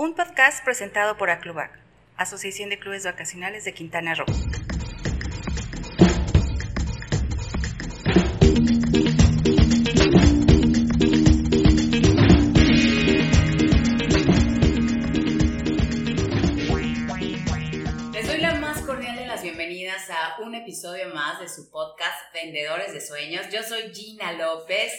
un podcast presentado por Aclubac, Asociación de Clubes Vacacionales de Quintana Roo. Les doy la más cordial de las bienvenidas a un episodio más de su podcast Vendedores de Sueños. Yo soy Gina López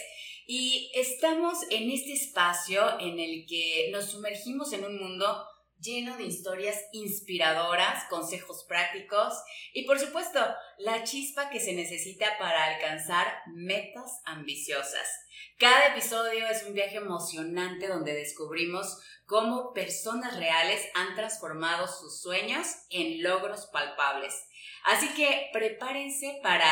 y estamos en este espacio en el que nos sumergimos en un mundo lleno de historias inspiradoras, consejos prácticos y por supuesto la chispa que se necesita para alcanzar metas ambiciosas. Cada episodio es un viaje emocionante donde descubrimos cómo personas reales han transformado sus sueños en logros palpables. Así que prepárense para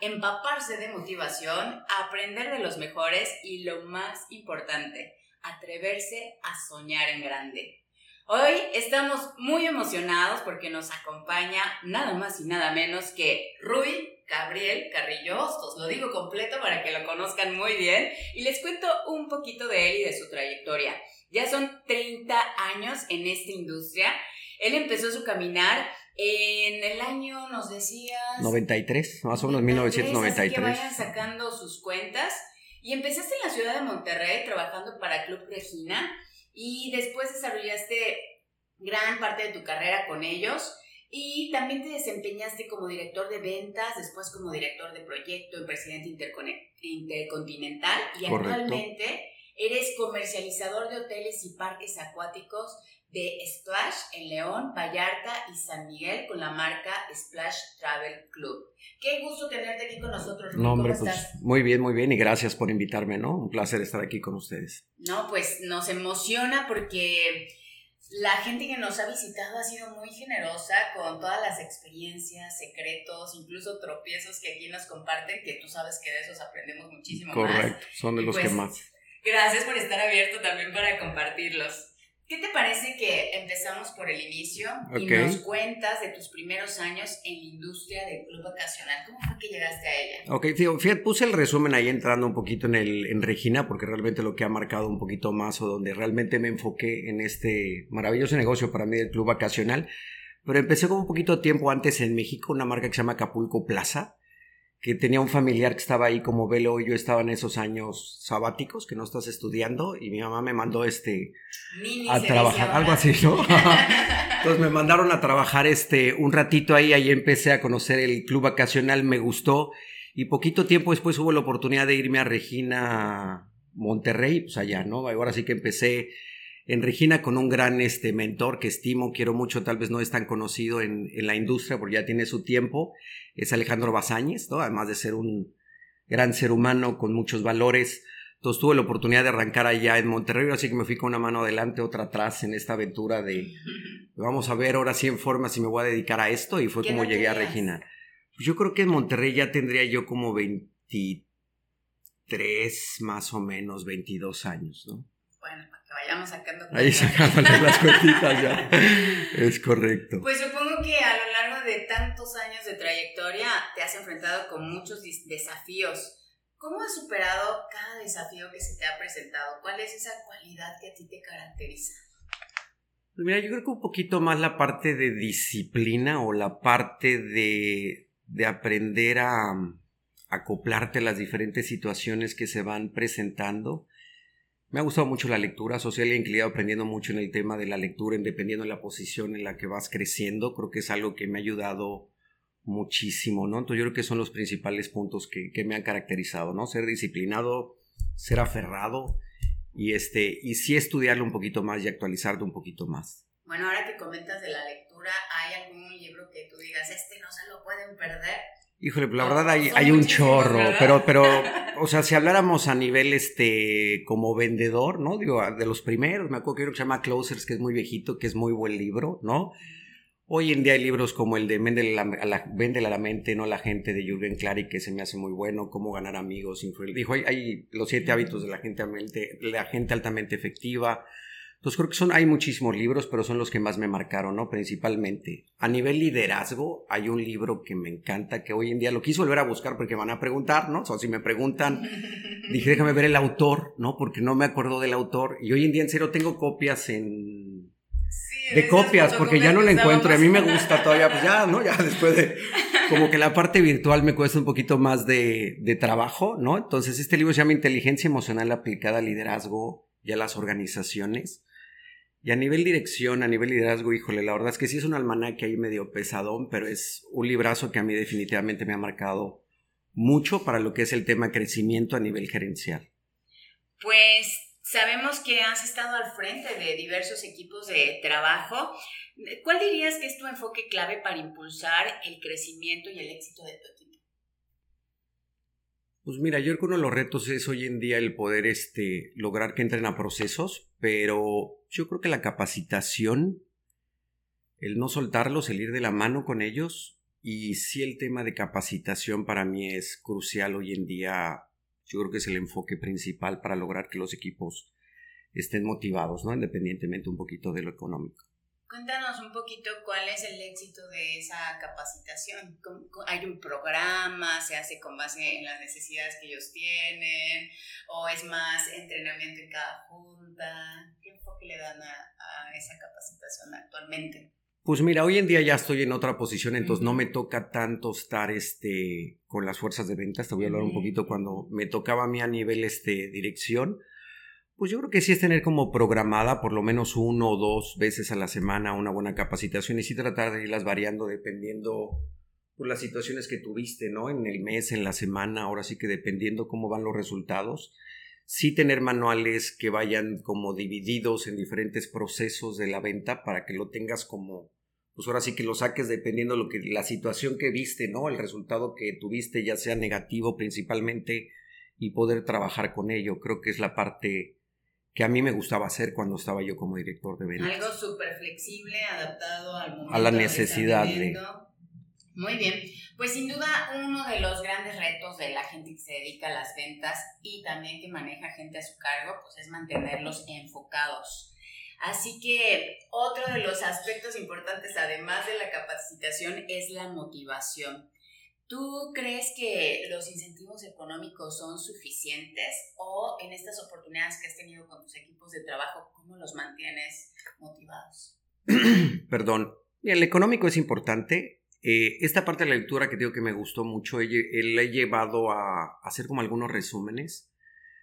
empaparse de motivación, aprender de los mejores y lo más importante, atreverse a soñar en grande. Hoy estamos muy emocionados porque nos acompaña nada más y nada menos que Rui Gabriel Carrillos, os lo digo completo para que lo conozcan muy bien y les cuento un poquito de él y de su trayectoria. Ya son 30 años en esta industria. Él empezó su caminar en el año, nos decías... 93, más o menos 1993. Así que vayan sacando sus cuentas. Y empezaste en la ciudad de Monterrey trabajando para Club Regina y después desarrollaste gran parte de tu carrera con ellos. Y también te desempeñaste como director de ventas, después como director de proyecto en Presidente Intercontinental y actualmente Eres comercializador de hoteles y parques acuáticos de Splash en León, Vallarta y San Miguel con la marca Splash Travel Club. Qué gusto tenerte aquí con nosotros. No, hombre, pues muy bien, muy bien y gracias por invitarme, ¿no? Un placer estar aquí con ustedes. No, pues nos emociona porque la gente que nos ha visitado ha sido muy generosa con todas las experiencias, secretos, incluso tropiezos que aquí nos comparten, que tú sabes que de esos aprendemos muchísimo Correcto, más. Correcto, son de los que pues, más. Gracias por estar abierto también para compartirlos. ¿Qué te parece que empezamos por el inicio y nos cuentas de tus primeros años en la industria del club vacacional? ¿Cómo fue que llegaste a ella? Ok, fíjate, puse el resumen ahí entrando un poquito en, el, en Regina, porque realmente lo que ha marcado un poquito más o donde realmente me enfoqué en este maravilloso negocio para mí del club vacacional. Pero empecé con un poquito tiempo antes en México, una marca que se llama Acapulco Plaza que tenía un familiar que estaba ahí como velo y yo estaba en esos años sabáticos que no estás estudiando y mi mamá me mandó este a trabajar algo así no entonces me mandaron a trabajar este un ratito ahí ahí empecé a conocer el club vacacional me gustó y poquito tiempo después hubo la oportunidad de irme a Regina Monterrey pues allá no ahora sí que empecé en Regina con un gran este mentor que estimo quiero mucho tal vez no es tan conocido en, en la industria porque ya tiene su tiempo es Alejandro Bazáñez, ¿no? Además de ser un gran ser humano con muchos valores. Entonces tuve la oportunidad de arrancar allá en Monterrey, así que me fui con una mano adelante, otra atrás en esta aventura de vamos a ver ahora sí en forma si me voy a dedicar a esto y fue como llegué a Regina. Pues yo creo que en Monterrey ya tendría yo como 23 más o menos, 22 años, ¿no? Bueno, vayamos sacando Ahí sacando las cuentitas ya. es correcto. Pues supongo que a lo largo de tantos años de trayectoria te has enfrentado con muchos desafíos. ¿Cómo has superado cada desafío que se te ha presentado? ¿Cuál es esa cualidad que a ti te caracteriza? Pues mira, yo creo que un poquito más la parte de disciplina o la parte de, de aprender a, a acoplarte a las diferentes situaciones que se van presentando. Me ha gustado mucho la lectura social y he aprendiendo mucho en el tema de la lectura, dependiendo de la posición en la que vas creciendo. Creo que es algo que me ha ayudado muchísimo, ¿no? Entonces yo creo que son los principales puntos que, me han caracterizado, ¿no? Ser disciplinado, ser aferrado y, este, y sí estudiarlo un poquito más y actualizarte un poquito más. Bueno, ahora que comentas de la lectura, ¿hay algún libro que tú digas, este no se lo pueden perder? Híjole, pues la verdad hay, hay un chorro, pero, pero, o sea, si habláramos a nivel, este, como vendedor, ¿no? Digo, de los primeros, me acuerdo que uno que se llama Closers, que es muy viejito, que es muy buen libro, ¿no? Hoy en día hay libros como el de Véndele a la, a la mente, ¿no? La gente de Jürgen Clary, que se me hace muy bueno, Cómo ganar amigos, dijo, hay, hay los siete hábitos de la gente, la gente altamente efectiva, entonces creo que son, hay muchísimos libros, pero son los que más me marcaron, ¿no? Principalmente. A nivel liderazgo, hay un libro que me encanta, que hoy en día lo quise volver a buscar porque van a preguntar, ¿no? O sea, si me preguntan, dije, déjame ver el autor, ¿no? Porque no me acuerdo del autor. Y hoy en día, en serio, tengo copias en de copias, porque ya no la encuentro. Y a mí me gusta todavía, pues ya, ¿no? Ya después de. Como que la parte virtual me cuesta un poquito más de, de trabajo, ¿no? Entonces, este libro se llama Inteligencia Emocional aplicada al liderazgo y a las organizaciones. Y a nivel dirección, a nivel liderazgo, híjole, la verdad es que sí es un almanaque ahí medio pesadón, pero es un librazo que a mí definitivamente me ha marcado mucho para lo que es el tema crecimiento a nivel gerencial. Pues sabemos que has estado al frente de diversos equipos de trabajo. ¿Cuál dirías que es tu enfoque clave para impulsar el crecimiento y el éxito de tu equipo? Pues mira, yo creo que uno de los retos es hoy en día el poder este, lograr que entren a procesos, pero yo creo que la capacitación, el no soltarlos, el ir de la mano con ellos, y sí el tema de capacitación para mí es crucial hoy en día. Yo creo que es el enfoque principal para lograr que los equipos estén motivados, ¿no? Independientemente un poquito de lo económico. Cuéntanos un poquito cuál es el éxito de esa capacitación. ¿Hay un programa? ¿Se hace con base en las necesidades que ellos tienen? ¿O es más entrenamiento en cada junta? ¿Qué enfoque le dan a, esa capacitación actualmente? Pues mira, hoy en día ya estoy en otra posición, entonces no me toca tanto estar este, con las fuerzas de ventas. Te voy a hablar un poquito cuando me tocaba a mí a nivel este, dirección pues yo creo que sí es tener como programada por lo menos uno o dos veces a la semana una buena capacitación y sí tratar de irlas variando dependiendo por pues, las situaciones que tuviste, ¿no? En el mes, en la semana, ahora sí que dependiendo cómo van los resultados. Sí tener manuales que vayan como divididos en diferentes procesos de la venta para que lo tengas como, pues ahora sí que lo saques dependiendo lo que la situación que viste, ¿no? El resultado que tuviste, ya sea negativo principalmente, y poder trabajar con ello. Creo que es la parte que a mí me gustaba hacer cuando estaba yo como director de ventas. Algo súper flexible, adaptado al momento. A la necesidad de... Muy bien, pues sin duda uno de los grandes retos de la gente que se dedica a las ventas y también que maneja gente a su cargo, pues es mantenerlos enfocados. Así que otro de los aspectos importantes, además de la capacitación, es la motivación. ¿Tú crees que los incentivos económicos son suficientes o en estas oportunidades que has tenido con tus equipos de trabajo, cómo los mantienes motivados? Perdón, el económico es importante. Eh, esta parte de la lectura que digo que me gustó mucho, él he llevado a, hacer como algunos resúmenes.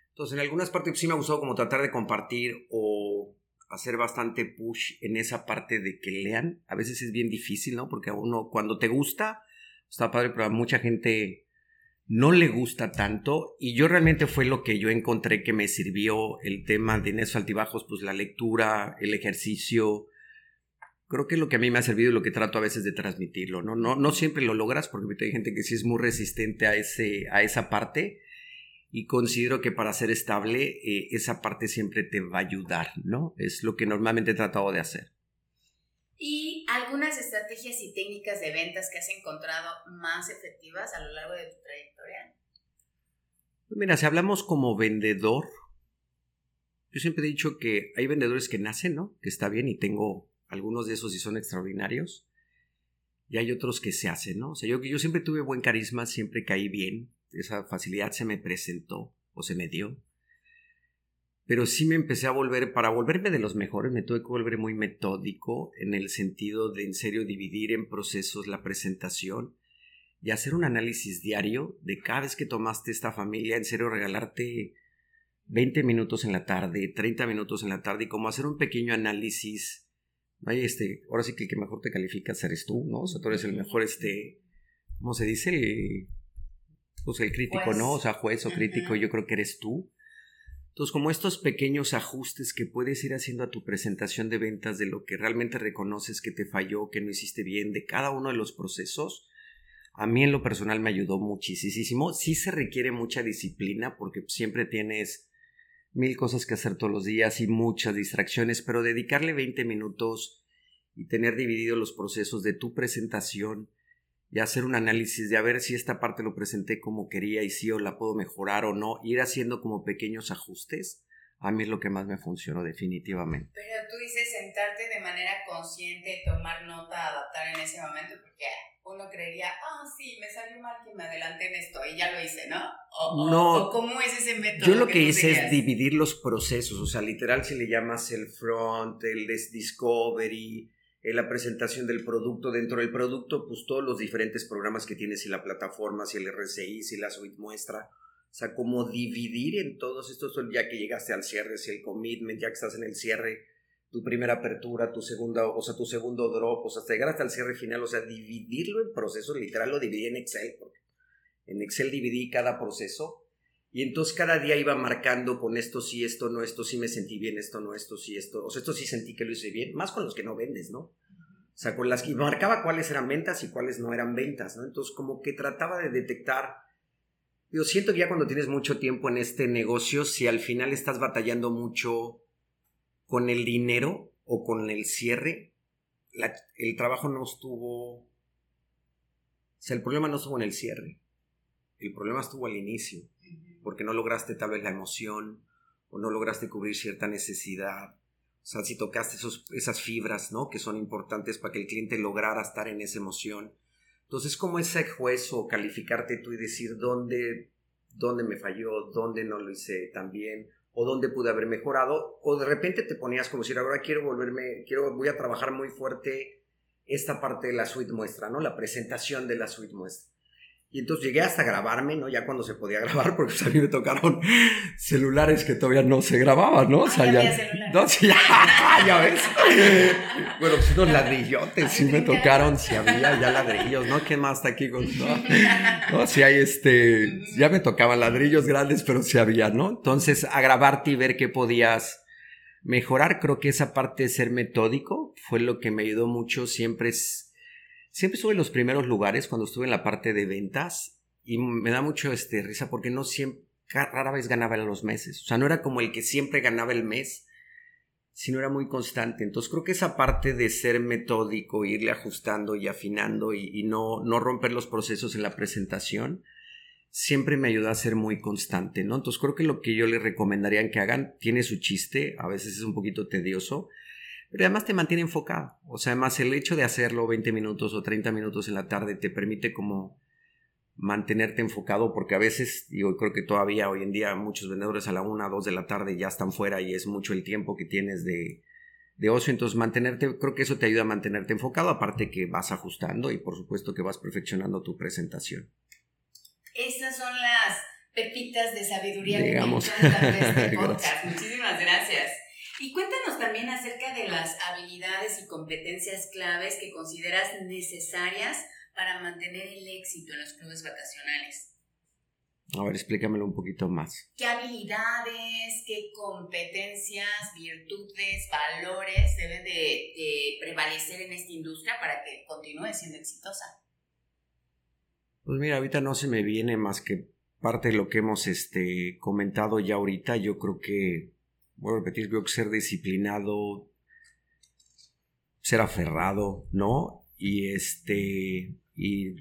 Entonces, en algunas partes sí me ha gustado como tratar de compartir o hacer bastante push en esa parte de que lean. A veces es bien difícil, ¿no? Porque a uno cuando te gusta está padre, pero a mucha gente no le gusta tanto y yo realmente fue lo que yo encontré que me sirvió el tema de en esos altibajos, pues la lectura, el ejercicio, creo que es lo que a mí me ha servido y lo que trato a veces de transmitirlo, ¿no? No, no siempre lo logras porque hay gente que sí es muy resistente a, ese, a esa parte y considero que para ser estable eh, esa parte siempre te va a ayudar, ¿no? Es lo que normalmente he tratado de hacer. ¿Y algunas estrategias y técnicas de ventas que has encontrado más efectivas a lo largo de tu trayectoria? Pues mira, si hablamos como vendedor, yo siempre he dicho que hay vendedores que nacen, ¿no? Que está bien y tengo algunos de esos y son extraordinarios. Y hay otros que se hacen, ¿no? O sea, yo, yo siempre tuve buen carisma, siempre caí bien, esa facilidad se me presentó o se me dio pero sí me empecé a volver, para volverme de los mejores, me tuve que volver muy metódico en el sentido de en serio dividir en procesos la presentación y hacer un análisis diario de cada vez que tomaste esta familia, en serio regalarte 20 minutos en la tarde, 30 minutos en la tarde y como hacer un pequeño análisis. Vaya, este, ahora sí que el que mejor te calificas eres tú, ¿no? O sea, tú eres el mejor, este, ¿cómo se dice? El, pues el crítico, ¿no? O sea, juez o crítico, yo creo que eres tú. Entonces, como estos pequeños ajustes que puedes ir haciendo a tu presentación de ventas de lo que realmente reconoces que te falló, que no hiciste bien, de cada uno de los procesos, a mí en lo personal me ayudó muchísimo. Sí se requiere mucha disciplina porque siempre tienes mil cosas que hacer todos los días y muchas distracciones, pero dedicarle 20 minutos y tener dividido los procesos de tu presentación y hacer un análisis de a ver si esta parte lo presenté como quería y si o la puedo mejorar o no, ir haciendo como pequeños ajustes, a mí es lo que más me funcionó definitivamente. Pero tú dices sentarte de manera consciente, tomar nota, adaptar en ese momento, porque uno creería, ah, sí, me salió mal que me adelanté en esto y ya lo hice, ¿no? O, no. ¿Cómo es ese método? Yo lo que, hice es dividir los procesos, o sea, literal si le llamas el front, el discovery, eh, la presentación del producto, dentro del producto, pues todos los diferentes programas que tienes, y la plataforma, si el RCI, si la suite muestra, o sea, como dividir en todos estos, ya que llegaste al cierre, si el commitment, ya que estás en el cierre, tu primera apertura, tu segunda, o sea, tu segundo drop, o sea, hasta llegar hasta el cierre final, o sea, dividirlo en procesos, literal lo dividí en Excel, porque en Excel dividí cada proceso y entonces cada día iba marcando con esto sí, esto no, esto sí me sentí bien, esto no, esto sí, esto, o sea, esto sí sentí que lo hice bien, más con los que no vendes, ¿no? O sea, con las que marcaba cuáles eran ventas y cuáles no eran ventas, ¿no? Entonces como que trataba de detectar yo siento que ya cuando tienes mucho tiempo en este negocio, si al final estás batallando mucho con el dinero o con el cierre, el trabajo no estuvo... O sea, el problema no estuvo en el cierre, el problema estuvo al inicio, porque no lograste tal vez la emoción o no lograste cubrir cierta necesidad. O sea, si tocaste esos, esas fibras, ¿no? Que son importantes para que el cliente lograra estar en esa emoción. Entonces, como ese juez o calificarte tú y decir dónde, dónde me falló, dónde no lo hice tan bien, o dónde pude haber mejorado, o de repente te ponías como decir, ahora quiero volverme, quiero, voy a trabajar muy fuerte esta parte de la suite muestra, ¿no? La presentación de la suite muestra. Y entonces llegué hasta grabarme, ¿no? Ya cuando se podía grabar, porque pues, a mí me tocaron celulares que todavía no se grababan, ¿no? O sea, ah, ya, no, sí, ya, ya, ves. bueno, pues unos ladrillotes sí me tocaron, si había ya ladrillos, ¿no? ¿Qué más está aquí con no? no? Si hay este, ya me tocaban ladrillos grandes, pero sí había, ¿no? Entonces, a grabarte y ver qué podías mejorar, creo que esa parte de ser metódico fue lo que me ayudó mucho, siempre es siempre estuve en los primeros lugares cuando estuve en la parte de ventas y me da mucho este, risa porque no siempre, rara vez ganaba en los meses. O sea, no era como el que siempre ganaba el mes, sino era muy constante. Entonces creo que esa parte de ser metódico, irle ajustando y afinando y, no, no romper los procesos en la presentación, siempre me ayuda a ser muy constante, ¿no? Entonces creo que lo que yo les recomendaría que hagan tiene su chiste, a veces es un poquito tedioso, pero además te mantiene enfocado. O sea, además el hecho de hacerlo 20 minutos o 30 minutos en la tarde te permite como mantenerte enfocado porque a veces, digo, creo que todavía hoy en día muchos vendedores a la 1, 2 de la tarde ya están fuera y es mucho el tiempo que tienes de, de ocio, entonces mantenerte, creo que eso te ayuda a mantenerte enfocado, aparte que vas ajustando y por supuesto que vas perfeccionando tu presentación. Estas son las pepitas de sabiduría Digamos. que este podcast. Muchísimas gracias. Y cuéntanos también acerca de las habilidades y competencias claves que consideras necesarias para mantener el éxito en los clubes vacacionales. A ver, explícamelo un poquito más. ¿Qué habilidades, qué competencias, virtudes, valores deben de, prevalecer en esta industria para que continúe siendo exitosa? Pues mira, ahorita no se me viene más que parte de lo que hemos este, comentado ya ahorita. Yo creo que voy a repetir, creo que ser disciplinado, ser aferrado, ¿no? Y este, y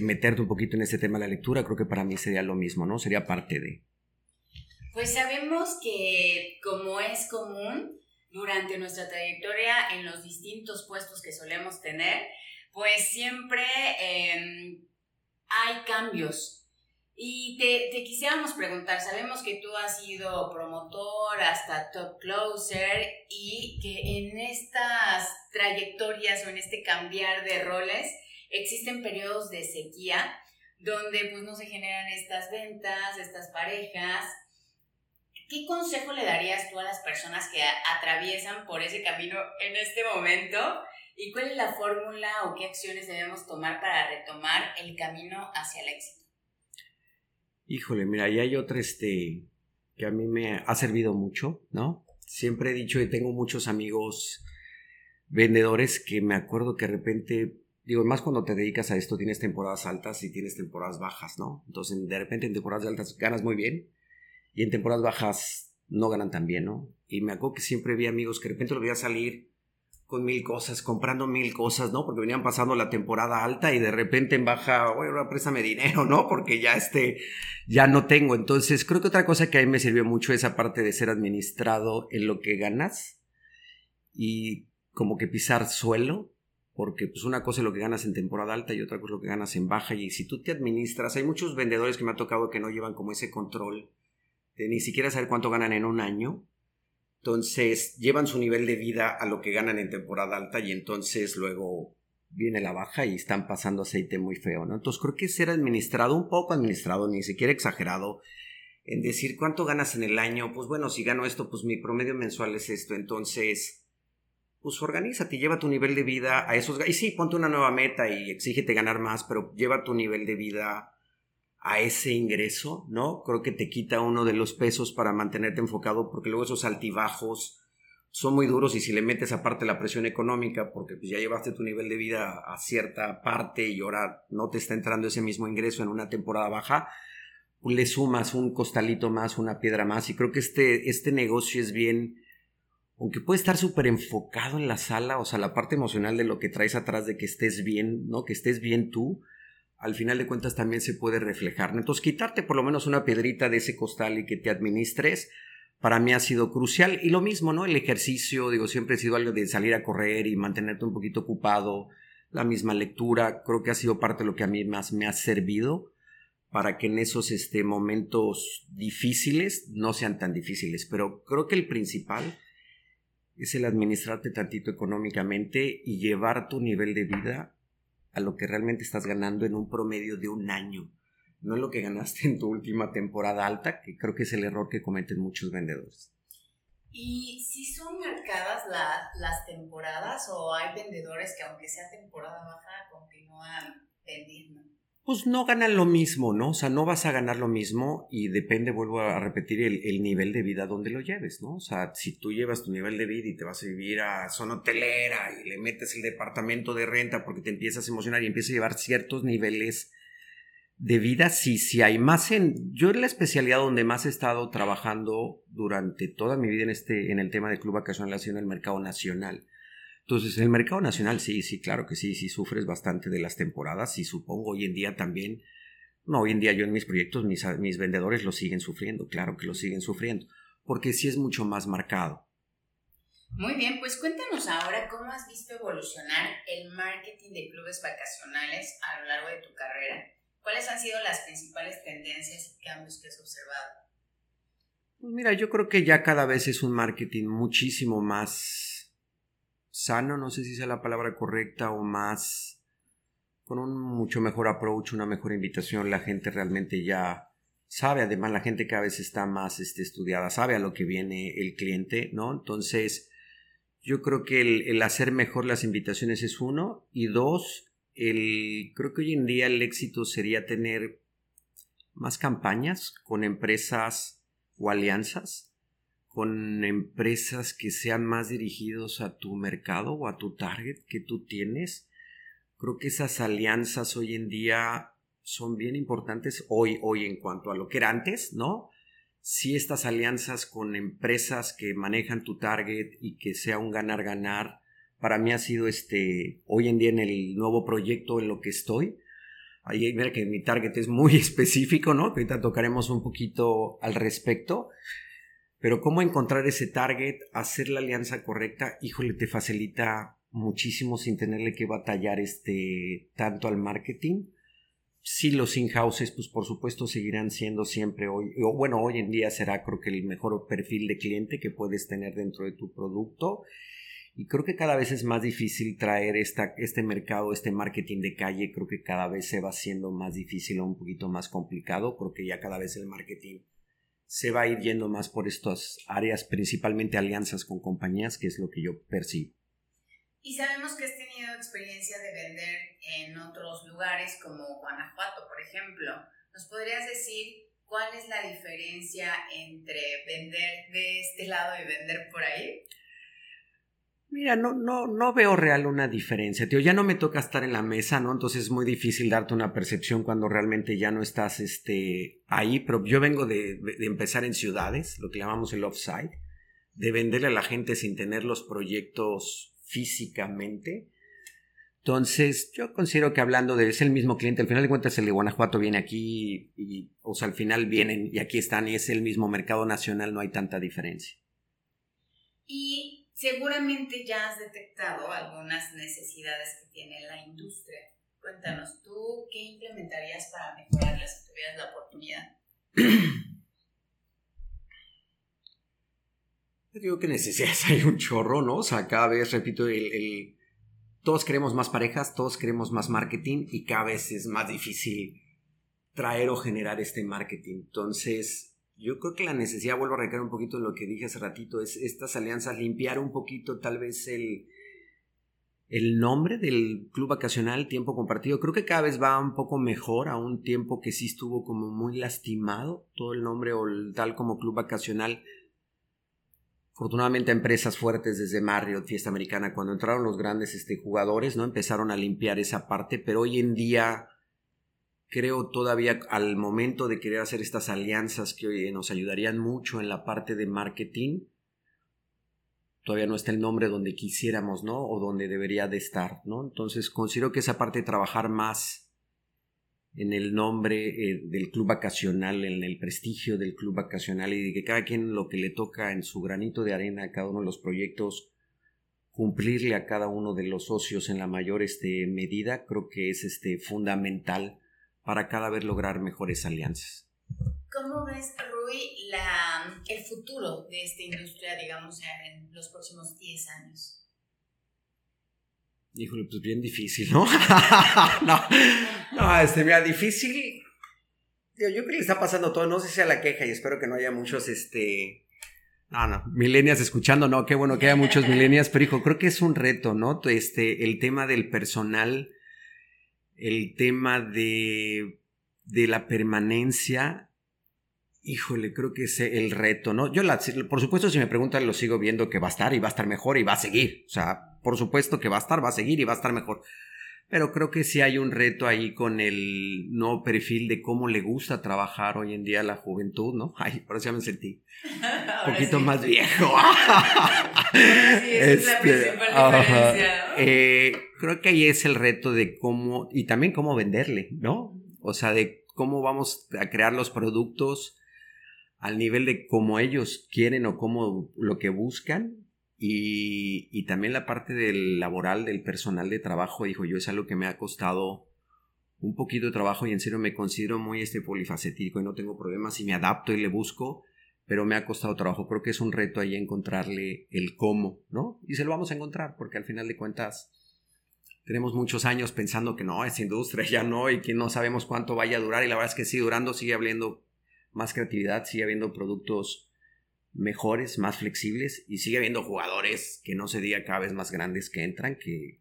meterte un poquito en este tema de la lectura, creo que para mí sería lo mismo, ¿no? Sería parte de. Pues sabemos que, como es común, durante nuestra trayectoria en los distintos puestos que solemos tener, pues siempre em, hay cambios y te, te, quisiéramos preguntar, sabemos que tú has sido promotor hasta top closer y que en estas trayectorias o en este cambiar de roles existen periodos de sequía donde pues no se generan estas ventas, estas parejas. ¿Qué consejo le darías tú a las personas que atraviesan por ese camino en este momento? ¿Y cuál es la fórmula o qué acciones debemos tomar para retomar el camino hacia el éxito? Híjole, mira, ahí hay otra este que a mí me ha servido mucho, ¿no? Siempre he dicho y tengo muchos amigos vendedores que me acuerdo que de repente, digo, más cuando te dedicas a esto, tienes temporadas altas y tienes temporadas bajas, ¿no? Entonces, de repente en temporadas altas ganas muy bien y en temporadas bajas no ganan tan bien, ¿no? Y me acuerdo que siempre vi amigos que de repente lo veía salir con mil cosas, comprando mil cosas, ¿no? Porque venían pasando la temporada alta y de repente en baja, bueno, préstame dinero, ¿no? Porque ya este, ya no tengo. Entonces, creo que otra cosa que a mí me sirvió mucho es aparte de ser administrado en lo que ganas y como que pisar suelo porque pues una cosa es lo que ganas en temporada alta y otra cosa es lo que ganas en baja y si tú te administras, hay muchos vendedores que me ha tocado que no llevan como ese control de ni siquiera saber cuánto ganan en un año, entonces llevan su nivel de vida a lo que ganan en temporada alta y entonces luego viene la baja y están pasando aceite muy feo, ¿no? Entonces creo que ser administrado, un poco administrado, ni siquiera exagerado, en decir cuánto ganas en el año, pues bueno, si gano esto, pues mi promedio mensual es esto, entonces pues organízate, lleva tu nivel de vida a esos... Y sí, ponte una nueva meta y exígete ganar más, pero lleva tu nivel de vida a ese ingreso, ¿no? Creo que te quita uno de los pesos para mantenerte enfocado, porque luego esos altibajos son muy duros y si le metes aparte la presión económica, porque pues ya llevaste tu nivel de vida a cierta parte y ahora no te está entrando ese mismo ingreso en una temporada baja, pues le sumas un costalito más, una piedra más y creo que este, este negocio es bien aunque puede estar súper enfocado en la sala, o sea, la parte emocional de lo que traes atrás de que estés bien, ¿no? Que estés bien tú, al final de cuentas también se puede reflejar. Entonces, quitarte por lo menos una piedrita de ese costal y que te administres, para mí ha sido crucial. Y lo mismo, ¿no? El ejercicio, digo, siempre ha sido algo de salir a correr y mantenerte un poquito ocupado, la misma lectura, creo que ha sido parte de lo que a mí más me ha servido para que en esos este, momentos difíciles no sean tan difíciles. Pero creo que el principal es el administrarte tantito económicamente y llevar tu nivel de vida a lo que realmente estás ganando en un promedio de un año. No es lo que ganaste en tu última temporada alta, que creo que es el error que cometen muchos vendedores. ¿Y si son marcadas las temporadas o hay vendedores que aunque sea temporada baja continúan vendiendo? Pues no ganan lo mismo, ¿no? O sea, no vas a ganar lo mismo y depende, vuelvo a repetir, el, nivel de vida donde lo lleves, ¿no? O sea, si tú llevas tu nivel de vida y te vas a vivir a zona hotelera y le metes el departamento de renta porque te empiezas a emocionar y empiezas a llevar ciertos niveles de vida, sí, sí hay más en... Yo en la especialidad donde más he estado trabajando durante toda mi vida en, este, en el tema de club vacacional ha sido en el mercado nacional. Entonces, en el mercado nacional sí, sí, claro que sí, sí sufres bastante de las temporadas y supongo hoy en día también, no, hoy en día yo en mis proyectos, mis, mis vendedores lo siguen sufriendo, claro que lo siguen sufriendo, porque sí es mucho más marcado. Muy bien, pues cuéntanos ahora cómo has visto evolucionar el marketing de clubes vacacionales a lo largo de tu carrera. ¿Cuáles han sido las principales tendencias y cambios que has observado? Pues mira, yo creo que ya cada vez es un marketing muchísimo más sano, no sé si sea la palabra correcta, o más con un mucho mejor approach, una mejor invitación, la gente realmente ya sabe, además la gente cada vez está más este, estudiada, sabe a lo que viene el cliente, ¿no? Entonces, yo creo que el, hacer mejor las invitaciones es uno, y dos, el, creo que hoy en día el éxito sería tener más campañas con empresas o alianzas con empresas que sean más dirigidos a tu mercado o a tu target que tú tienes. Creo que esas alianzas hoy en día son bien importantes hoy, hoy en cuanto a lo que era antes, ¿no? Si estas alianzas con empresas que manejan tu target y que sea un ganar-ganar, para mí ha sido este, hoy en día en el nuevo proyecto en lo que estoy. Ahí mira que mi target es muy específico, ¿no? ahorita tocaremos un poquito al respecto. Pero cómo encontrar ese target, hacer la alianza correcta, híjole, te facilita muchísimo sin tenerle que batallar este tanto al marketing. Sí, los in-houses, pues por supuesto seguirán siendo siempre hoy, o bueno, hoy en día será creo que el mejor perfil de cliente que puedes tener dentro de tu producto. Y creo que cada vez es más difícil traer esta, este mercado, este marketing de calle. Creo que cada vez se va haciendo más difícil o un poquito más complicado. Creo que ya cada vez el marketing se va a ir yendo más por estas áreas, principalmente alianzas con compañías, que es lo que yo percibo. Y sabemos que has tenido experiencia de vender en otros lugares como Guanajuato, por ejemplo. ¿Nos podrías decir cuál es la diferencia entre vender de este lado y vender por ahí? Mira, no, no, no veo real una diferencia, tío. Ya no me toca estar en la mesa, ¿no? Entonces es muy difícil darte una percepción cuando realmente ya no estás este, ahí. Pero yo vengo de, de empezar en ciudades, lo que llamamos el offside, de venderle a la gente sin tener los proyectos físicamente. Entonces, yo considero que hablando de es el mismo cliente, al final de cuentas el de Guanajuato viene aquí y, o sea, al final vienen y aquí están y es el mismo mercado nacional, no hay tanta diferencia. Y seguramente ya has detectado algunas necesidades que tiene la industria. Cuéntanos, ¿tú qué implementarías para mejorarlas si tuvieras la oportunidad? Yo digo que necesidades hay un chorro, ¿no? O sea, cada vez, repito, todos queremos más parejas, todos queremos más marketing y cada vez es más difícil traer o generar este marketing. Entonces, yo creo que la necesidad, vuelvo a recaer un poquito lo que dije hace ratito, es estas alianzas, limpiar un poquito tal vez el, el nombre del club vacacional Tiempo Compartido. Creo que cada vez va un poco mejor a un tiempo que sí estuvo como muy lastimado todo el nombre o tal como club vacacional. Afortunadamente empresas fuertes desde Marriott, Fiesta Americana, cuando entraron los grandes este, jugadores, ¿no? Empezaron a limpiar esa parte, pero hoy en día creo todavía al momento de querer hacer estas alianzas que nos ayudarían mucho en la parte de marketing, todavía no está el nombre donde quisiéramos, ¿no? O donde debería de estar, ¿no? Entonces considero que esa parte de trabajar más en el nombre eh, del club vacacional, en el prestigio del club vacacional y de que cada quien lo que le toca en su granito de arena a cada uno de los proyectos, cumplirle a cada uno de los socios en la mayor este, medida, creo que es este, fundamental para cada vez lograr mejores alianzas. ¿Cómo ves, Rui, la, el futuro de esta industria, digamos, en los próximos 10 años? Híjole, pues bien difícil, ¿no? no, no, este, mira, difícil. Yo, creo que le está pasando todo, no sé si a la queja y espero que no haya muchos, este, no, no, milenias escuchando, no, qué bueno que haya muchos milenias, pero hijo, creo que es un reto, ¿no? Este, el tema del personal el tema de, de la permanencia, híjole, creo que es el reto, ¿no? Yo, por supuesto, si me preguntan, lo sigo viendo que va a estar y va a estar mejor y va a seguir. O sea, por supuesto que va a estar, va a seguir y va a estar mejor. Pero creo que sí hay un reto ahí con el nuevo perfil de cómo le gusta trabajar hoy en día a la juventud, ¿no? Ay, por eso ya me sentí un poquito más viejo. sí, esa es la este, principal diferencia, ¿no? eh, creo que ahí es el reto de cómo, y también cómo venderle, ¿no? O sea, de cómo vamos a crear los productos al nivel de cómo ellos quieren o cómo lo que buscan. Y, y también la parte del laboral, del personal de trabajo, dijo yo, es algo que me ha costado un poquito de trabajo y en serio me considero muy este polifacético y no tengo problemas y me adapto y le busco, pero me ha costado trabajo. Creo que es un reto ahí encontrarle el cómo, ¿no? Y se lo vamos a encontrar porque al final de cuentas tenemos muchos años pensando que no, esa industria ya no y que no sabemos cuánto vaya a durar y la verdad es que sigue durando, sigue habiendo más creatividad, sigue habiendo productos mejores, más flexibles y sigue habiendo jugadores que no se diga cada vez más grandes que entran, que,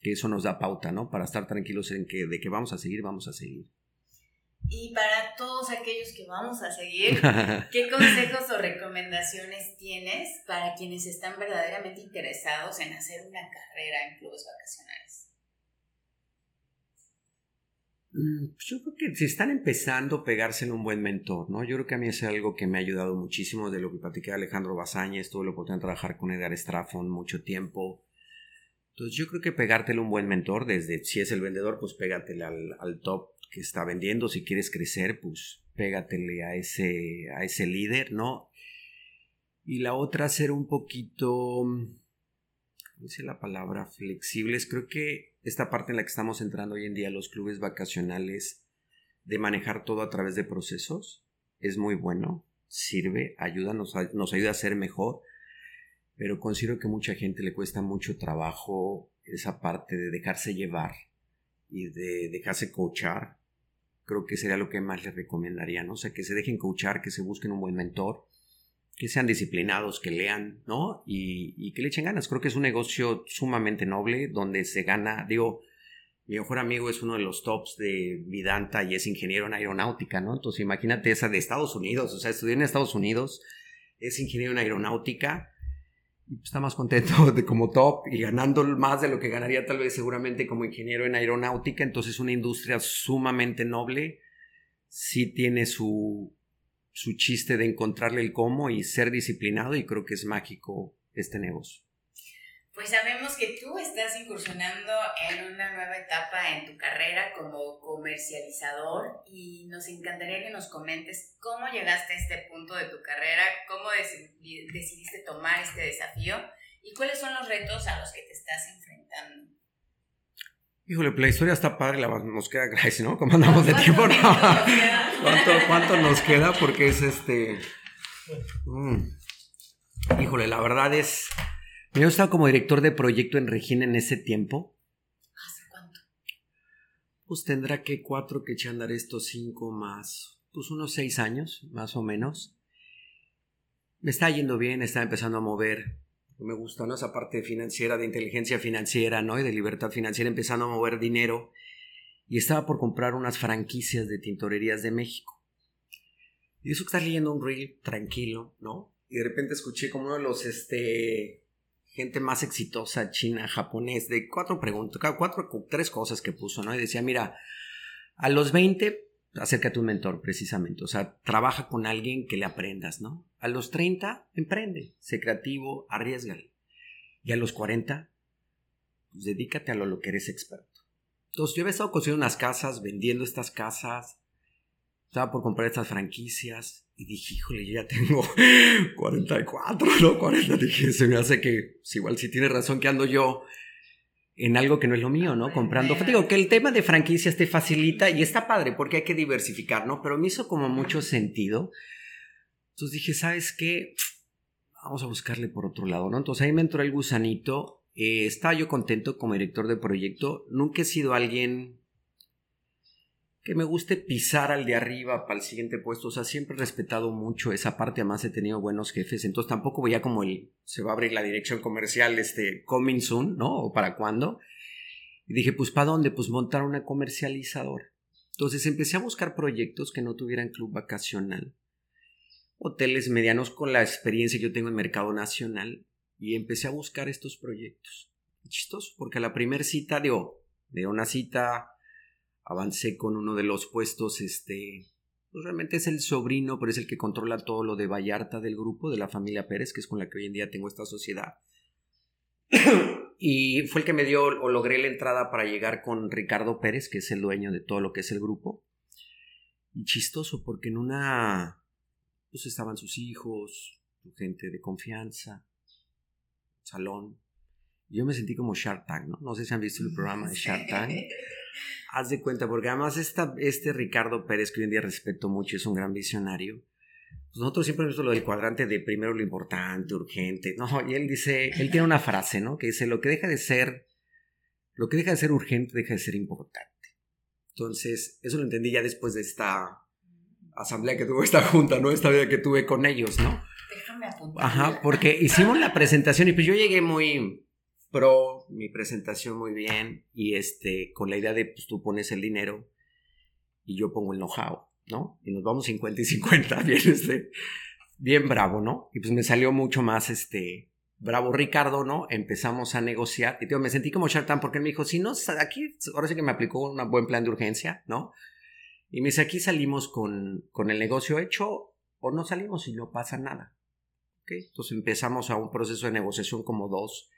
que eso nos da pauta, ¿no? Para estar tranquilos en que de que vamos a seguir, vamos a seguir. Y para todos aquellos que vamos a seguir, ¿qué consejos o recomendaciones tienes para quienes están verdaderamente interesados en hacer una carrera en clubes vacacionales? Mm, pues yo creo que si están empezando, en un buen mentor, ¿no? Yo creo que a mí es algo que me ha ayudado muchísimo de lo que platiqué Alejandro Basáñez, tuve la oportunidad de trabajar con Edgar Straffon mucho tiempo. Entonces yo creo que pegártelo un buen mentor, desde si es el vendedor, pues pégatele al, al top que está vendiendo, si quieres crecer, pues pégatele a ese, a ese líder, ¿no? Y la otra, ser un poquito, ¿cómo dice la palabra? Flexibles. Creo que esta parte en la que estamos entrando hoy en día, los clubes vacacionales, de manejar todo a través de procesos, es muy bueno, sirve, ayuda, nos, nos ayuda a ser mejor, pero considero que mucha gente le cuesta mucho trabajo esa parte de dejarse llevar y de dejarse coachar creo que sería lo que más les recomendaría, ¿no? O sea, que se dejen coachar, que se busquen un buen mentor, que sean disciplinados, que lean, ¿no? Y, que le echen ganas. Creo que es un negocio sumamente noble donde se gana, digo, mi mejor amigo es uno de los tops de Vidanta y es ingeniero en aeronáutica, ¿no? Entonces imagínate esa de Estados Unidos, o sea, estudió en Estados Unidos, es ingeniero en aeronáutica y está más contento de como top y ganando más de lo que ganaría tal vez seguramente como ingeniero en aeronáutica. Entonces una industria sumamente noble. Sí tiene su, su chiste de encontrarle el cómo y ser disciplinado y creo que es mágico este negocio. Pues sabemos que tú estás incursionando en una nueva etapa en tu carrera como comercializador y nos encantaría que nos comentes cómo llegaste a este punto de tu carrera, cómo decidiste tomar este desafío ¿Y cuáles son los retos a los que te estás enfrentando? Híjole, pues la historia está padre, la, nos queda gracias, ¿no? ¿Cómo andamos de tiempo? No. ¿Cuánto, ¿Cuánto nos queda? Porque es este... Mm. Híjole, la verdad es... Yo estaba como director de proyecto en Regina en ese tiempo. ¿Hace cuánto? Pues tendrá que cuatro que eché a andar estos cinco más, pues unos seis años, más o menos. Me está yendo bien, estaba empezando a mover me gusta, ¿no? Esa parte financiera, de inteligencia financiera, ¿no? Y de libertad financiera, empezando a mover dinero. Y estaba por comprar unas franquicias de tintorerías de México. Y eso que estás leyendo un reel tranquilo, ¿no? Y de repente escuché como uno de los, este, gente más exitosa, china, japonés, de cuatro preguntas, cuatro, tres cosas que puso, ¿no? Y decía, mira, a los 20 acércate a un mentor precisamente, o sea, trabaja con alguien que le aprendas, ¿no? A los 30, emprende, sé creativo, arriesgale. Y a los 40, pues dedícate a lo, que eres experto. Entonces yo había estado construyendo unas casas, vendiendo estas casas, estaba por comprar estas franquicias y dije, híjole, yo ya tengo 44, ¿no? 40, dije, se me hace que, pues igual si tiene razón que ando yo en algo que no es lo mío, ¿no? Comprando. Digo que el tema de franquicias te facilita y está padre porque hay que diversificar, ¿no? Pero me hizo como mucho sentido. Entonces dije, ¿sabes qué? Vamos a buscarle por otro lado, ¿no? Entonces ahí me entró el gusanito. Eh, estaba yo contento como director de proyecto. Nunca he sido alguien que me guste pisar al de arriba para el siguiente puesto. O sea, siempre he respetado mucho esa parte. Además, he tenido buenos jefes. Entonces, tampoco veía como el se va a abrir la dirección comercial, este, coming soon, ¿no? O para cuándo. Y dije, pues, ¿para dónde? Pues montar una comercializadora. Entonces, empecé a buscar proyectos que no tuvieran club vacacional. Hoteles medianos con la experiencia que yo tengo en mercado nacional. Y empecé a buscar estos proyectos. Chistoso, porque a la primera cita, digo, de una cita avancé con uno de los puestos, este, pues realmente es el sobrino, pero es el que controla todo lo de Vallarta del grupo, de la familia Pérez, que es con la que hoy en día tengo esta sociedad. y fue el que me dio o logré la entrada para llegar con Ricardo Pérez, que es el dueño de todo lo que es el grupo. Y chistoso, porque en una, pues estaban sus hijos, su gente de confianza, salón. Yo me sentí como Shark Tank, ¿no? No sé si han visto el programa de Shark Tank. Haz de cuenta, porque además esta, este Ricardo Pérez, que hoy en día respeto mucho, es un gran visionario. Pues nosotros siempre hemos visto lo del cuadrante de primero lo importante, urgente. No, y él dice, él tiene una frase, ¿no? Que dice, lo que deja de ser, lo que deja de ser urgente, deja de ser importante. Entonces, eso lo entendí ya después de esta asamblea que tuvo esta junta, ¿no? Esta vida que tuve con ellos, ¿no? Déjame apuntar. Ajá, porque hicimos la presentación y pues yo llegué muy, pro, mi presentación muy bien y este, con la idea de, pues tú pones el dinero y yo pongo el know-how, ¿no? Y nos vamos 50 y 50, bien, este, bien bravo, ¿no? Y pues me salió mucho más, este, bravo Ricardo, ¿no? Empezamos a negociar y tío, me sentí como Shartan porque él me dijo, si no, aquí, ahora sí que me aplicó un buen plan de urgencia, ¿no? Y me dice, aquí salimos con, con el negocio hecho o no salimos y no pasa nada. ¿Ok? Entonces empezamos a un proceso de negociación como dos,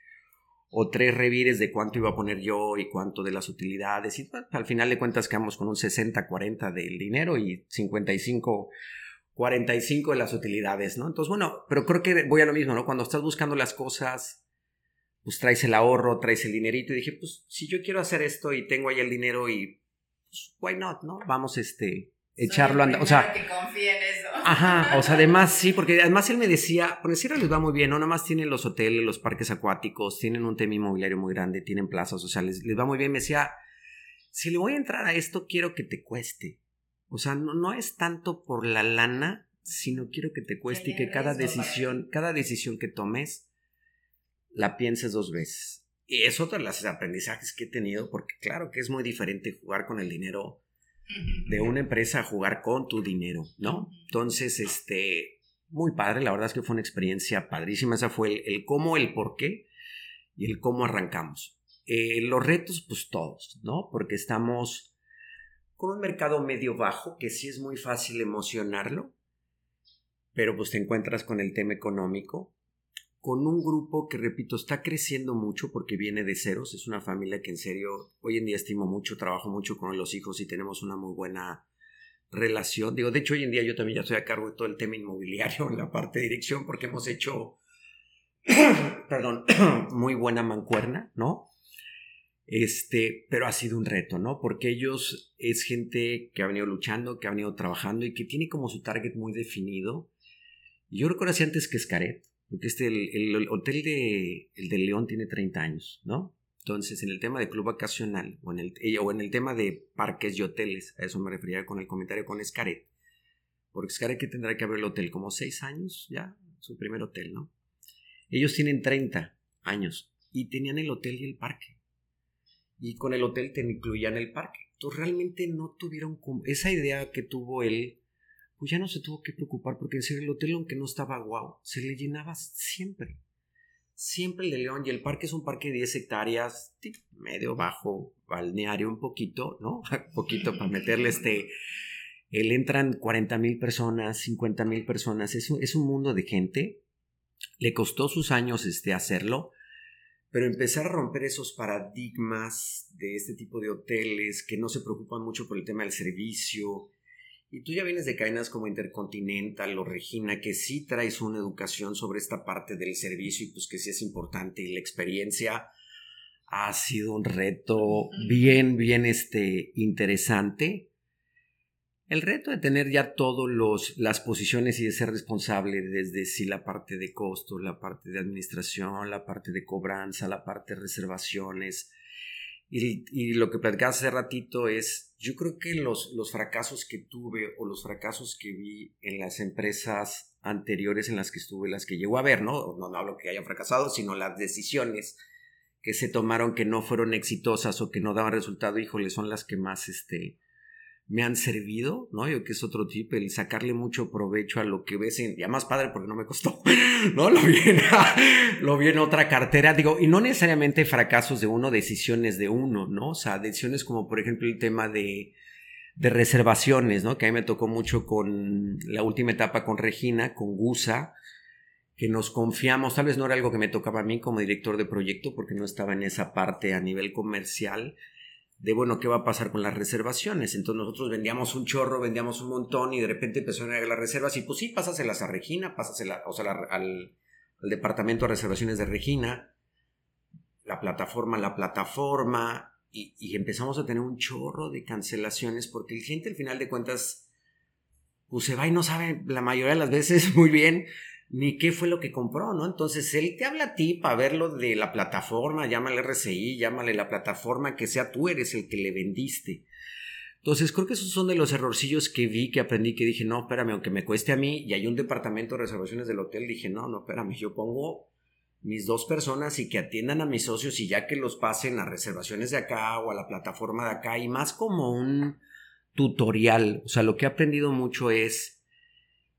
o tres revires de cuánto iba a poner yo y cuánto de las utilidades. Y al final de cuentas quedamos con un 60-40 del dinero y 55 45 de las utilidades, ¿no? Entonces, bueno, pero creo que voy a lo mismo, ¿no? Cuando estás buscando las cosas, pues traes el ahorro, traes el dinerito y dije, pues si yo quiero hacer esto y tengo ahí el dinero y pues why not, ¿no? Vamos este echarlo a O sea, que en eso. Ajá, o sea, además sí, porque además él me decía, porque Sierra les va muy bien, no nada más tienen los hoteles, los parques acuáticos, tienen un tema inmobiliario muy grande, tienen plazas, o sea, les, les va muy bien. Me decía, si le voy a entrar a esto, quiero que te cueste. O sea, no, no es tanto por la lana, sino quiero que te cueste y que cada decisión, cada decisión que tomes, la pienses dos veces. Y es otro de los aprendizajes que he tenido, porque claro que es muy diferente jugar con el dinero de una empresa a jugar con tu dinero, ¿no? Entonces, este, muy padre, la verdad es que fue una experiencia padrísima, esa fue el, cómo, el por qué y el cómo arrancamos. Eh, los retos, pues todos, ¿no? Porque estamos con un mercado medio bajo, que sí es muy fácil emocionarlo, pero pues te encuentras con el tema económico, con un grupo que, repito, está creciendo mucho porque viene de ceros. Es una familia que en serio hoy en día estimo mucho, trabajo mucho con los hijos y tenemos una muy buena relación. Digo, de hecho, hoy en día yo también ya estoy a cargo de todo el tema inmobiliario en la parte de dirección porque hemos hecho perdón, muy buena mancuerna, ¿no? Este, pero ha sido un reto, ¿no? Porque ellos es gente que ha venido luchando, que ha venido trabajando y que tiene como su target muy definido. Yo recuerdo antes que Escaret, porque este, el, hotel de, el de León tiene 30 años, ¿no? Entonces, en el tema de club vacacional o en el, eh, o en el tema de parques y hoteles, a eso me refería con el comentario con Escaret, porque Escaret que tendrá que abrir el hotel como 6 años ya, su primer hotel, ¿no? Ellos tienen 30 años y tenían el hotel y el parque y con el hotel te incluían el parque. Entonces realmente no tuvieron esa idea que tuvo él, pues ya no se tuvo que preocupar porque en serio el hotel aunque no estaba guau, se le llenaba siempre. Siempre el de León y el parque es un parque de 10 hectáreas, medio bajo, balneario un poquito, ¿no? un poquito para meterle este... Él entran 40 mil personas, 50 mil personas, es un, es un mundo de gente. Le costó sus años este, hacerlo, pero empezar a romper esos paradigmas de este tipo de hoteles que no se preocupan mucho por el tema del servicio. Y tú ya vienes de cadenas como Intercontinental o Regina, que sí traes una educación sobre esta parte del servicio y pues que sí es importante y la experiencia ha sido un reto bien, bien este, interesante. El reto de tener ya todas las posiciones y de ser responsable desde si la parte de costos, la parte de administración, la parte de cobranza, la parte de reservaciones. Y, lo que platicaba hace ratito es, yo creo que los, los fracasos que tuve o los fracasos que vi en las empresas anteriores en las que estuve, las que llegó a ver, ¿no? No, no hablo que hayan fracasado, sino las decisiones que se tomaron que no fueron exitosas o que no daban resultado, híjole, son las que más, este, me han servido, ¿no? Yo que es otro tipo, el sacarle mucho provecho a lo que ves en, ya más padre porque no me costó, ¿no? Lo vi en, lo vi otra cartera, digo, y no necesariamente fracasos de uno, decisiones de uno, ¿no? O sea, decisiones como por ejemplo el tema de, de reservaciones, ¿no? Que a mí me tocó mucho con la última etapa con Regina, con Gusa, que nos confiamos, tal vez no era algo que me tocaba a mí como director de proyecto porque no estaba en esa parte a nivel comercial, de bueno, ¿qué va a pasar con las reservaciones? Entonces nosotros vendíamos un chorro, vendíamos un montón y de repente empezaron a llegar las reservas y pues sí, pásaselas a Regina, pásaselas, o sea, al, al, departamento de reservaciones de Regina, la plataforma, la plataforma y, y, empezamos a tener un chorro de cancelaciones porque el cliente al final de cuentas pues se va y no sabe la mayoría de las veces muy bien ni qué fue lo que compró, ¿no? Entonces él te habla a ti para verlo de la plataforma, llámale RCI, llámale la plataforma que sea, tú eres el que le vendiste. Entonces creo que esos son de los errorcillos que vi, que aprendí, que dije, no, espérame, aunque me cueste a mí, y hay un departamento de reservaciones del hotel, dije, no, no, espérame, yo pongo mis dos personas y que atiendan a mis socios y ya que los pasen a reservaciones de acá o a la plataforma de acá, y más como un tutorial, o sea, lo que he aprendido mucho es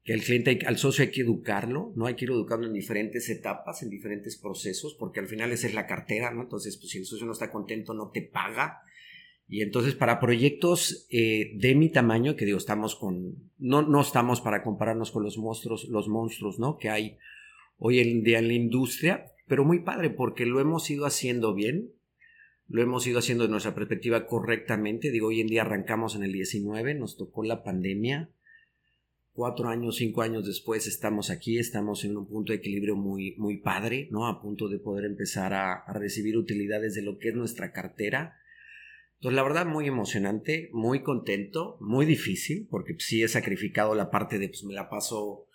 que al cliente, al socio hay que educarlo, ¿no? Hay que ir educando en diferentes etapas, en diferentes procesos, porque al final esa es la cartera, ¿no? Entonces, pues si el socio no está contento, no te paga. Y entonces, para proyectos eh, de mi tamaño, que digo, estamos con, no, no estamos para compararnos con los monstruos, los monstruos, ¿no? Que hay hoy en día en la industria, pero muy padre, porque lo hemos ido haciendo bien, lo hemos ido haciendo de nuestra perspectiva correctamente. Digo, hoy en día arrancamos en el 19, nos tocó la pandemia, cuatro años, cinco años después estamos aquí, estamos en un punto de equilibrio muy, muy padre, ¿no? A punto de poder empezar a, recibir utilidades de lo que es nuestra cartera. Entonces, la verdad, muy emocionante, muy contento, muy difícil, porque sí he sacrificado la parte de, pues me la paso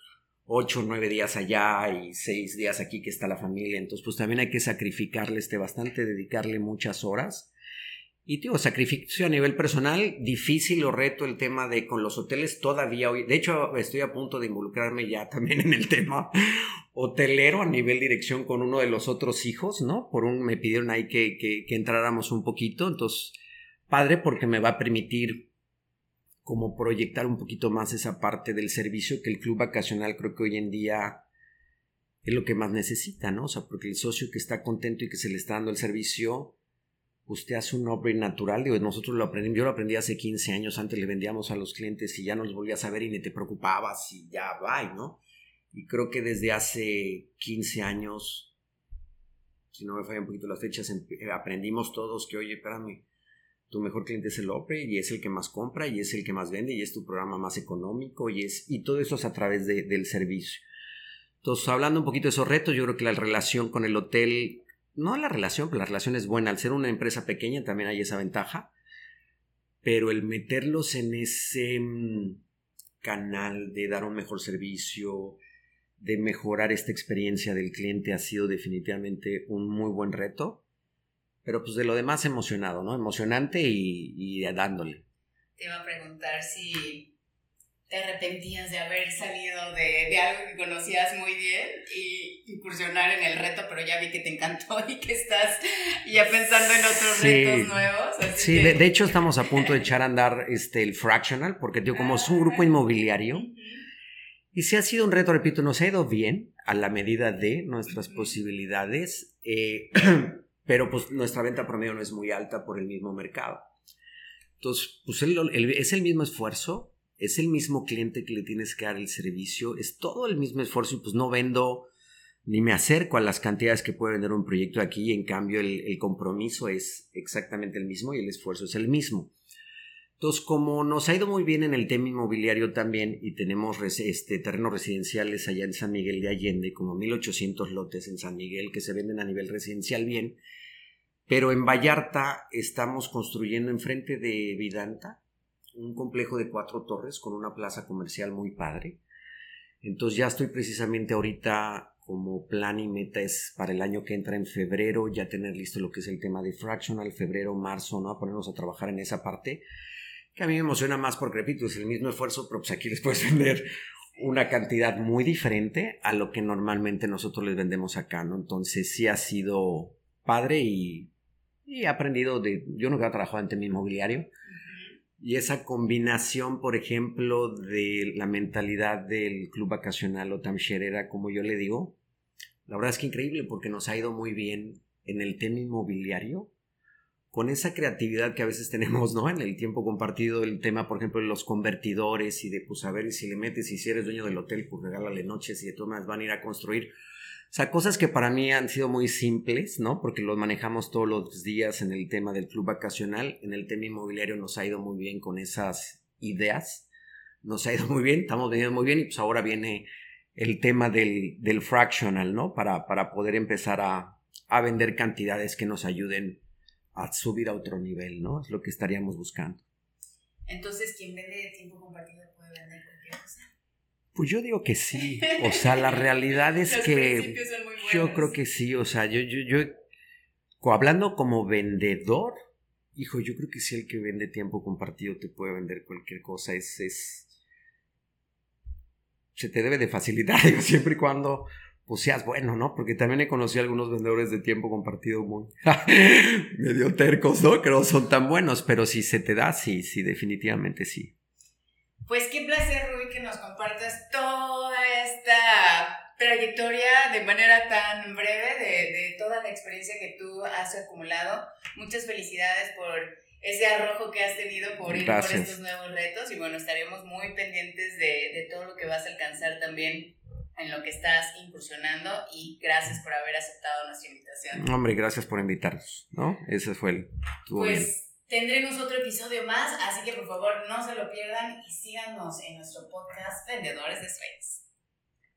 ocho, nueve días allá y seis días aquí que está la familia. Entonces, pues también hay que sacrificarle este bastante, dedicarle muchas horas. Y digo, sacrificio a nivel personal, difícil o reto el tema de con los hoteles todavía hoy. De hecho, estoy a punto de involucrarme ya también en el tema hotelero a nivel dirección con uno de los otros hijos, ¿no? Por un, me pidieron ahí que, que, que entráramos un poquito. Entonces, padre, porque me va a permitir como proyectar un poquito más esa parte del servicio que el club vacacional creo que hoy en día es lo que más necesita, ¿no? O sea, porque el socio que está contento y que se le está dando el servicio usted hace un upgrade natural. Digo, nosotros lo aprendimos, yo lo aprendí hace 15 años, antes le vendíamos a los clientes y ya no los volvías a ver y ni te preocupabas y ya va, ¿no? Y creo que desde hace 15 años, si no me fallan un poquito las fechas, eh, aprendimos todos que, oye, espérame, tu mejor cliente es el upgrade y es el que más compra y es el que más vende y es tu programa más económico y es y todo eso es a través del servicio. Entonces, hablando un poquito de esos retos, yo creo que la relación con el hotel, no la relación, pero la relación es buena. Al ser una empresa pequeña también hay esa ventaja. Pero el meterlos en ese mm, canal de dar un mejor servicio, de mejorar esta experiencia del cliente ha sido definitivamente un muy buen reto. Pero pues de lo demás emocionado, ¿no? Emocionante y, y dándole. Te iba a preguntar si te arrepentías de haber salido de, algo que conocías muy bien y incursionar en el reto, pero ya vi que te encantó y que estás ya pensando en otros retos nuevos. sí, de, hecho estamos a punto de echar a andar este, el Fractional, porque digo, como es un grupo ah, inmobiliario, y si ha sido un reto, repito, nos ha ido bien a la medida de nuestras posibilidades, eh, pero pues nuestra venta promedio no es muy alta por el mismo mercado. Entonces, pues es el mismo esfuerzo, es el mismo cliente que le tienes que dar el servicio, es todo el mismo esfuerzo y pues no vendo ni me acerco a las cantidades que puede vender un proyecto aquí, en cambio el, compromiso es exactamente el mismo y el esfuerzo es el mismo. Entonces, como nos ha ido muy bien en el tema inmobiliario también y tenemos este, terrenos residenciales allá en San Miguel de Allende, como 1800 lotes en San Miguel que se venden a nivel residencial bien, pero en Vallarta estamos construyendo enfrente de Vidanta un complejo de cuatro torres con una plaza comercial muy padre. Entonces ya estoy precisamente ahorita como plan y meta es para el año que entra en febrero ya tener listo lo que es el tema de fractional, febrero, marzo, ¿no? A ponernos a trabajar en esa parte que a mí me emociona más porque repito, es el mismo esfuerzo, pero pues aquí les puedes vender una cantidad muy diferente a lo que normalmente nosotros les vendemos acá, ¿no? Entonces sí ha sido padre y, he aprendido de, yo nunca he trabajado en tema inmobiliario, y esa combinación, por ejemplo, de la mentalidad del club vacacional o tamsherera, como yo le digo, la verdad es que increíble porque nos ha ido muy bien en el tema inmobiliario, con esa creatividad que a veces tenemos, ¿no? En el tiempo compartido, el tema, por ejemplo, de los convertidores y de, pues, a ver, si le metes y si eres dueño del hotel, pues regálale noches y de todas maneras van a ir a construir sea, cosas que para mí han sido muy simples, ¿no? Porque los manejamos todos los días en el tema del club vacacional. En el tema inmobiliario nos ha ido muy bien con esas ideas. Nos ha ido muy bien, estamos veniendo muy bien y pues ahora viene el tema del, del fractional, ¿no? Para, para poder empezar a, a vender cantidades que nos ayuden a subir a otro nivel, ¿no? Es lo que estaríamos buscando. Entonces, quien vende tiempo compartido puede vender cualquier cosa. Pues yo digo que sí. O sea, la realidad es que yo creo que sí. O sea, yo, yo, yo, hablando como vendedor, hijo, yo creo que sí el que vende tiempo compartido te puede vender cualquier cosa. Es, es, se te debe de facilitar, siempre y cuando pues seas bueno, ¿no? Porque también he conocido a algunos vendedores de tiempo compartido muy medio tercos, ¿no? Que no son tan buenos, pero si se te da, sí, sí, definitivamente sí. Pues qué placer, Rubí, que nos compartas toda esta trayectoria de manera tan breve de, toda la experiencia que tú has acumulado. Muchas felicidades por ese arrojo que has tenido por ir por estos nuevos retos y bueno, estaremos muy pendientes de, de todo lo que vas a alcanzar también en lo que estás incursionando y gracias por haber aceptado nuestra invitación. Hombre, gracias por invitarnos, ¿no? Ese fue el... Pues tendremos otro episodio más, así que por favor no se lo pierdan y síganos en nuestro podcast Vendedores de Sueños.